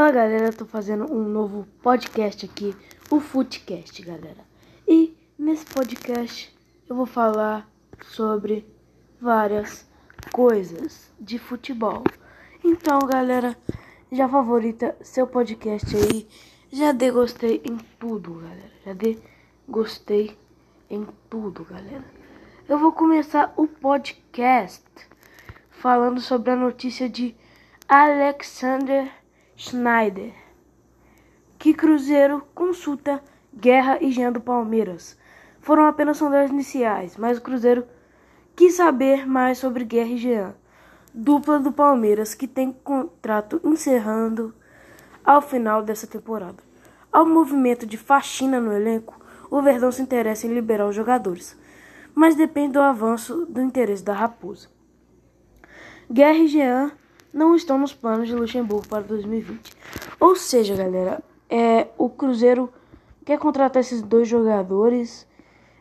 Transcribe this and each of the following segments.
Fala galera, tô fazendo um novo podcast aqui, o Footcast, galera. E nesse podcast eu vou falar sobre várias coisas de futebol. Então, galera, já favorita seu podcast aí, já dê gostei em tudo, galera. Já dê gostei em tudo, galera. Eu vou começar o podcast falando sobre a notícia de Alexander Schneider. Que Cruzeiro consulta Guerra e Jean do Palmeiras. Foram apenas sondagens iniciais, mas o Cruzeiro quis saber mais sobre Guerra e Jean, dupla do Palmeiras que tem contrato encerrando ao final dessa temporada. Ao movimento de faxina no elenco, o Verdão se interessa em liberar os jogadores, mas depende do avanço do interesse da Raposa. Guerra e Jean não estão nos planos de Luxemburgo para 2020. Ou seja, galera, é, o Cruzeiro quer contratar esses dois jogadores.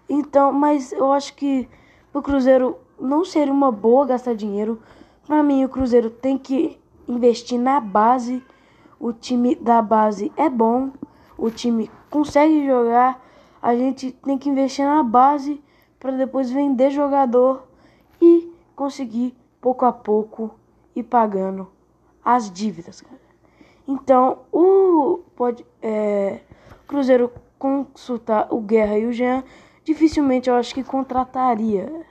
Então, mas eu acho que o Cruzeiro não seria uma boa gastar dinheiro. Para mim, o Cruzeiro tem que investir na base. O time da base é bom, o time consegue jogar. A gente tem que investir na base para depois vender jogador e conseguir pouco a pouco e pagando as dívidas, cara. Então, o pode, é, Cruzeiro consultar o Guerra e o Jean, dificilmente eu acho que contrataria.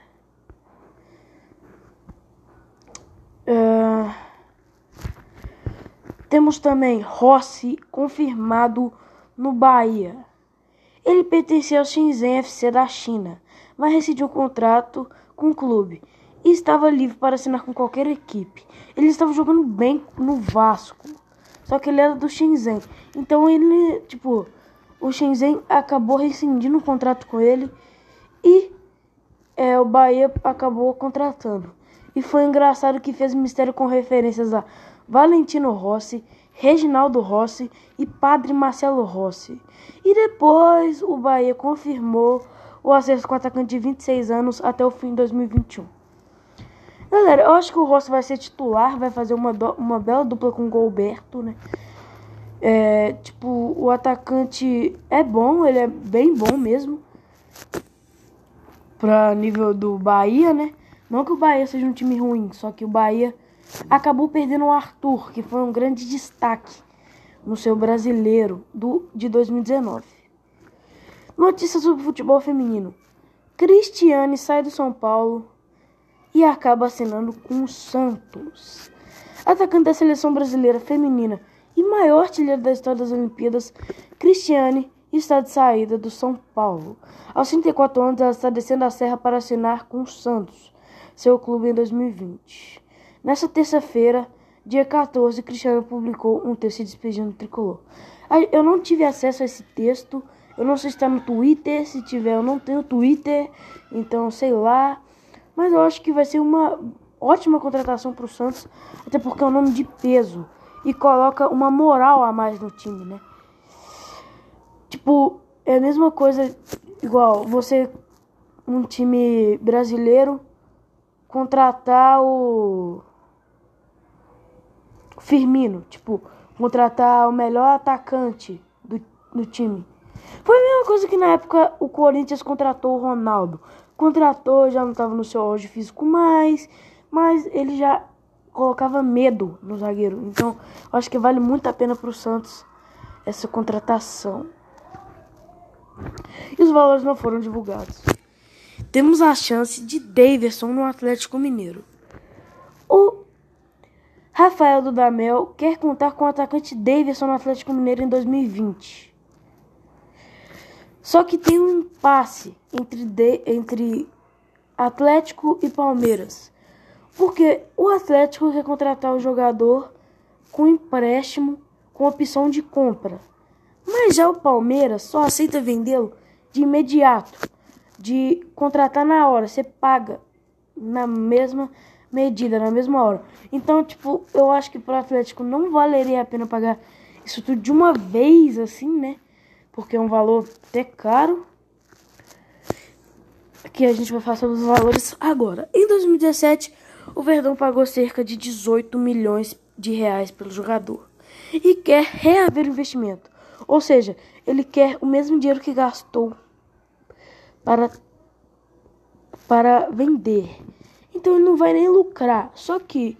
É, temos também Rossi confirmado no Bahia. Ele pertencia ao Shenzhen FC da China, mas rescindiu o contrato com o clube e estava livre para assinar com qualquer equipe. Ele estava jogando bem no Vasco, só que ele era do Shenzhen. Então ele, tipo, o Shenzhen acabou rescindindo o contrato com ele e é, o Bahia acabou contratando. E foi engraçado que fez mistério com referências a Valentino Rossi, Reginaldo Rossi e Padre Marcelo Rossi. E depois o Bahia confirmou o acesso com o atacante de 26 anos até o fim de 2021. Galera, eu acho que o Rossi vai ser titular, vai fazer uma, uma bela dupla com o Golberto, né? É, tipo, o atacante é bom, ele é bem bom mesmo. Pra nível do Bahia, né? Não que o Bahia seja um time ruim, só que o Bahia acabou perdendo o Arthur, que foi um grande destaque no seu brasileiro do, de 2019. Notícias sobre futebol feminino. Cristiane sai do São Paulo e acaba assinando com o Santos. Atacante da seleção brasileira feminina e maior artilheiro da história das Olimpíadas, Cristiane está de saída do São Paulo. Aos 34 anos, ela está descendo a serra para assinar com o Santos, seu clube em 2020. Nessa terça-feira, dia 14, Cristiane publicou um texto despedindo do tricolor. Eu não tive acesso a esse texto, eu não sei se está no Twitter, se tiver, eu não tenho Twitter, então sei lá. Mas eu acho que vai ser uma ótima contratação para o Santos, até porque é um nome de peso e coloca uma moral a mais no time, né? Tipo, é a mesma coisa igual você um time brasileiro contratar o Firmino, tipo, contratar o melhor atacante do, do time. Foi a mesma coisa que na época o Corinthians contratou o Ronaldo contratou, já não estava no seu auge físico mais, mas ele já colocava medo no zagueiro. Então, acho que vale muito a pena para o Santos essa contratação. E os valores não foram divulgados. Temos a chance de Davidson no Atlético Mineiro. O Rafael Dudamel quer contar com o atacante Davidson no Atlético Mineiro em 2020. Só que tem um impasse entre, de, entre Atlético e Palmeiras. Porque o Atlético quer contratar o jogador com empréstimo com opção de compra. Mas já o Palmeiras só aceita vendê-lo de imediato, de contratar na hora, você paga na mesma medida, na mesma hora. Então, tipo, eu acho que para o Atlético não valeria a pena pagar isso tudo de uma vez assim, né? Porque é um valor até caro. Que a gente vai falar sobre os valores agora. Em 2017, o Verdão pagou cerca de 18 milhões de reais pelo jogador. e quer reaver o investimento. Ou seja, ele quer o mesmo dinheiro que gastou para, para vender. Então ele não vai nem lucrar. Só que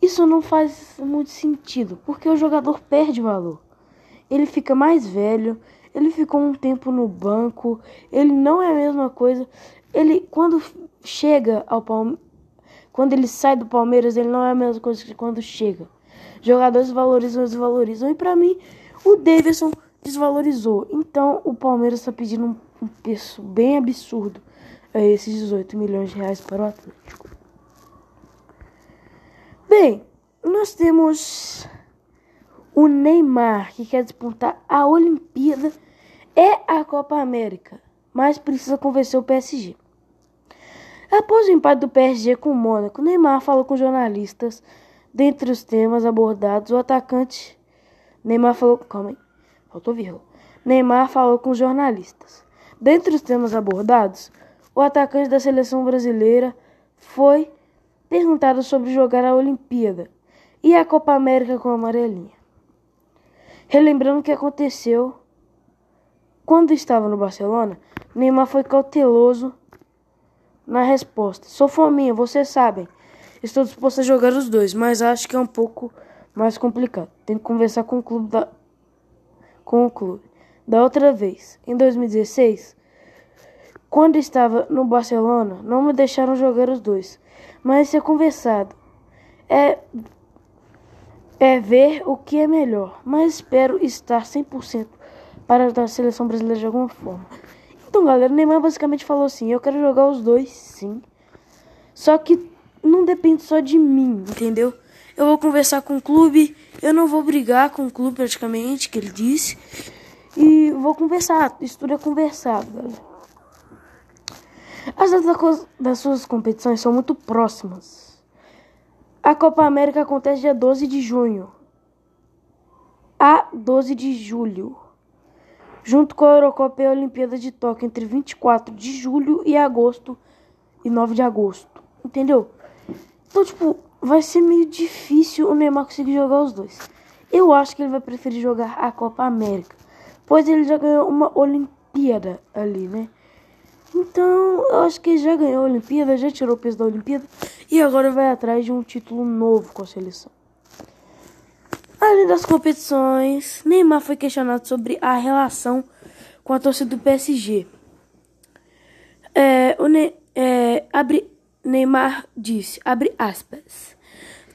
isso não faz muito sentido, porque o jogador perde valor. Ele fica mais velho, ele ficou um tempo no banco, ele não é a mesma coisa. Ele quando chega ao Palmeiras, quando ele sai do Palmeiras, ele não é a mesma coisa que quando chega. Jogadores valorizam, desvalorizam. E para mim, o Davidson desvalorizou. Então o Palmeiras está pedindo um, um preço bem absurdo a esses 18 milhões de reais para o Atlético. Bem, nós temos o Neymar que quer disputar a Olimpíada e a Copa América, mas precisa convencer o PSG. Após o empate do PSG com o Mônaco, Neymar falou com jornalistas. Dentre os temas abordados, o atacante Neymar falou, calma aí, faltou vírgula. Neymar falou com jornalistas. Dentre os temas abordados, o atacante da seleção brasileira foi perguntado sobre jogar a Olimpíada e a Copa América com a amarelinha. Relembrando o que aconteceu quando estava no Barcelona, Neymar foi cauteloso na resposta. Sou fominha, vocês sabem. Estou disposto a jogar os dois, mas acho que é um pouco mais complicado. Tenho que conversar com o clube da com o clube. Da outra vez, em 2016, quando estava no Barcelona, não me deixaram jogar os dois, mas ser conversado. É é ver o que é melhor, mas espero estar 100% para a seleção brasileira de alguma forma. Então, galera, o Neymar basicamente falou assim: eu quero jogar os dois, sim. Só que não depende só de mim, entendeu? Eu vou conversar com o clube, eu não vou brigar com o clube praticamente, que ele disse. E vou conversar, isso tudo é conversado, galera. As datas das suas competições são muito próximas. A Copa América acontece dia 12 de junho a 12 de julho, junto com a Eurocopa e a Olimpíada de Tóquio entre 24 de julho e agosto e 9 de agosto. Entendeu? Então, tipo, vai ser meio difícil o Neymar conseguir jogar os dois. Eu acho que ele vai preferir jogar a Copa América, pois ele já ganhou uma Olimpíada ali, né? Então, eu acho que já ganhou a Olimpíada, já tirou o peso da Olimpíada e agora vai atrás de um título novo com a seleção. Além das competições, Neymar foi questionado sobre a relação com a torcida do PSG. É, o ne é, abre, Neymar disse, abre aspas,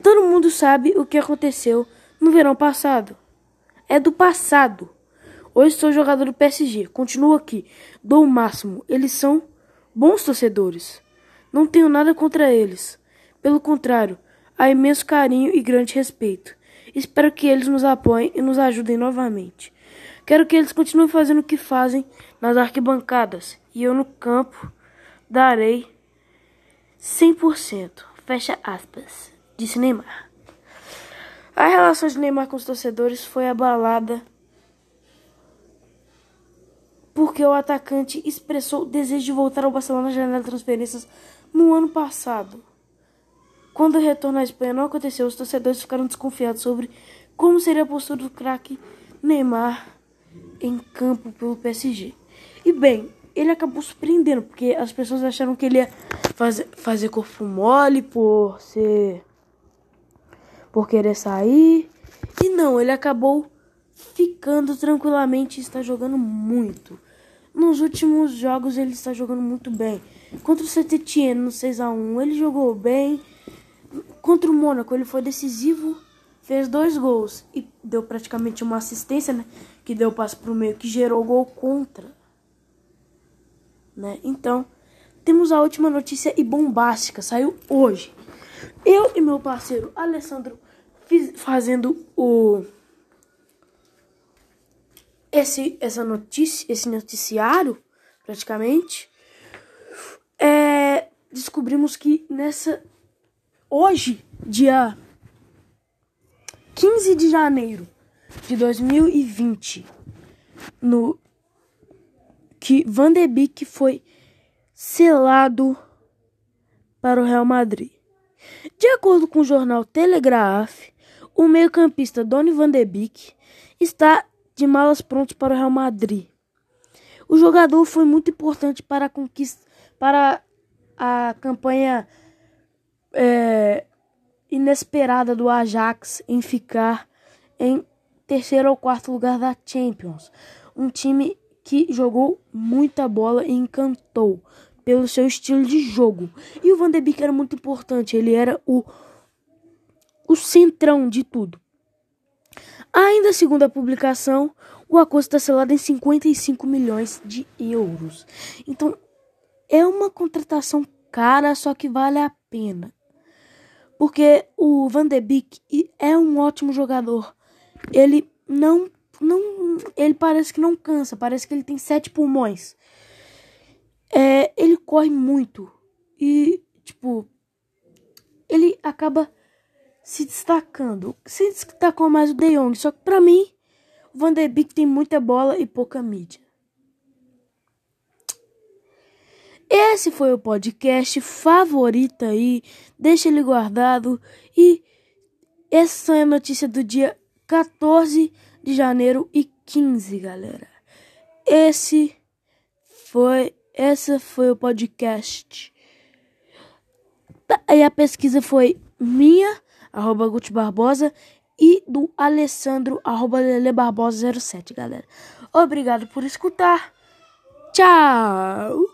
todo mundo sabe o que aconteceu no verão passado. É do passado. Hoje sou jogador do PSG. Continuo aqui. Dou o máximo. Eles são bons torcedores. Não tenho nada contra eles. Pelo contrário, há imenso carinho e grande respeito. Espero que eles nos apoiem e nos ajudem novamente. Quero que eles continuem fazendo o que fazem nas arquibancadas e eu no campo darei 100%. Fecha aspas, disse Neymar. A relação de Neymar com os torcedores foi abalada porque o atacante expressou o desejo de voltar ao Barcelona na janela de transferências no ano passado. Quando o retorno à Espanha não aconteceu, os torcedores ficaram desconfiados sobre como seria a postura do craque Neymar em campo pelo PSG. E bem, ele acabou surpreendendo, porque as pessoas acharam que ele ia fazer, fazer corpo mole por ser. por querer sair. E não, ele acabou ficando tranquilamente e está jogando muito. Nos últimos jogos ele está jogando muito bem. Contra o saint no 6 a 1 ele jogou bem. Contra o Mônaco ele foi decisivo, fez dois gols e deu praticamente uma assistência, né? Que deu passe para o meio, que gerou gol contra. Né? Então, temos a última notícia e bombástica, saiu hoje. Eu e meu parceiro Alessandro fiz, fazendo o esse, essa notícia, esse noticiário, praticamente, é, descobrimos que nessa hoje, dia 15 de janeiro de 2020, no que Van de Beek foi selado para o Real Madrid. De acordo com o jornal Telegraph, O meio-campista Donny van de Beek está de malas prontas para o Real Madrid. O jogador foi muito importante para a conquista, para a campanha é, inesperada do Ajax em ficar em terceiro ou quarto lugar da Champions. Um time que jogou muita bola e encantou pelo seu estilo de jogo. E o Van de Beek era muito importante, ele era o, o centrão de tudo. Ainda segundo a publicação, o acordo está selado em 55 milhões de euros. Então, é uma contratação cara, só que vale a pena. Porque o Van de Beek é um ótimo jogador. Ele não não ele parece que não cansa, parece que ele tem sete pulmões. É, ele corre muito e tipo ele acaba se destacando. Se destacou mais o De Jong, só que para mim o Van de Beek tem muita bola e pouca mídia. Esse foi o podcast favorito aí. Deixa ele guardado. E essa é a notícia do dia 14 de janeiro e 15, galera. Esse foi, essa foi o podcast. E a pesquisa foi minha, arroba Guti Barbosa, e do Alessandro, arroba Lele Barbosa 07, galera. Obrigado por escutar. Tchau!